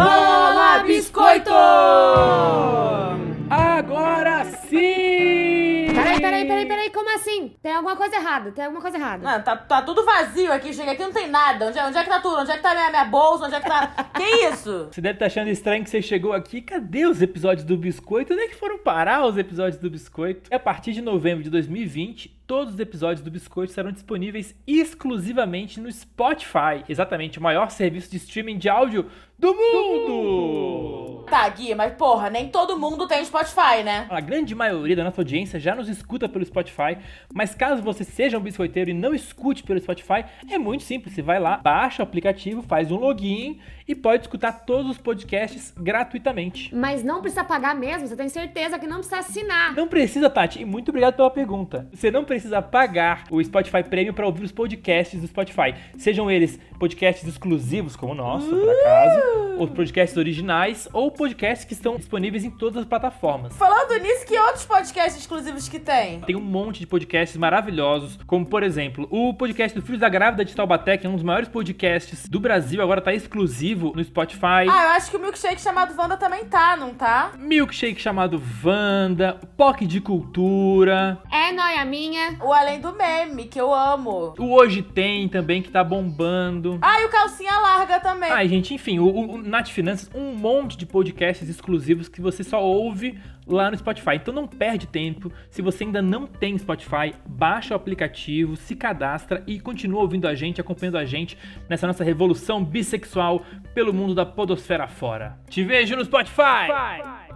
Fala, biscoito! Agora sim! Peraí, peraí, peraí, peraí, como assim? Tem alguma coisa errada, tem alguma coisa errada. Não, tá, tá tudo vazio aqui, chega aqui não tem nada. Onde é, onde é que tá tudo? Onde é que tá minha, minha bolsa? Onde é que tá. que isso? Você deve estar achando estranho que você chegou aqui. Cadê os episódios do Biscoito? Onde é que foram parar os episódios do Biscoito? A partir de novembro de 2020, todos os episódios do Biscoito serão disponíveis exclusivamente no Spotify. Exatamente, o maior serviço de streaming de áudio do mundo! Tá, Gui, mas porra, nem todo mundo tem Spotify, né? A grande maioria da nossa audiência já nos escuta pelo Spotify, mas caso você seja um biscoiteiro e não escute pelo Spotify, é muito simples. Você vai lá, baixa o aplicativo, faz um login e pode escutar todos os podcasts gratuitamente. Mas não precisa pagar mesmo, você tem certeza que não precisa assinar. Não precisa, Tati, e muito obrigado pela pergunta. Você não precisa pagar o Spotify Premium para ouvir os podcasts do Spotify. Sejam eles podcasts exclusivos, como o nosso, por acaso, ou podcasts originais, ou podcasts que estão disponíveis em todas as plataformas. Falando nisso, que outros podcasts exclusivos que tem? Tem um monte de podcasts maravilhosos, como por exemplo, o podcast do Filhos da Grávida de Taubaté, que é um dos maiores podcasts do Brasil, agora tá exclusivo no Spotify. Ah, eu acho que o milkshake chamado Wanda também tá, não tá? Milkshake chamado Wanda, POC de Cultura. É noia minha. O Além do Meme, que eu amo. O Hoje Tem também, que tá bombando. Ah, e o Calcinha Larga também. Ai, gente, enfim, o, o, o Nath Finanças, um monte de podcasts exclusivos que você só ouve lá no Spotify. Então não perde tempo. Se você ainda não tem Spotify, baixa o aplicativo, se cadastra e continua ouvindo a gente, acompanhando a gente nessa nossa revolução bissexual pelo mundo da podosfera fora. Te vejo no Spotify!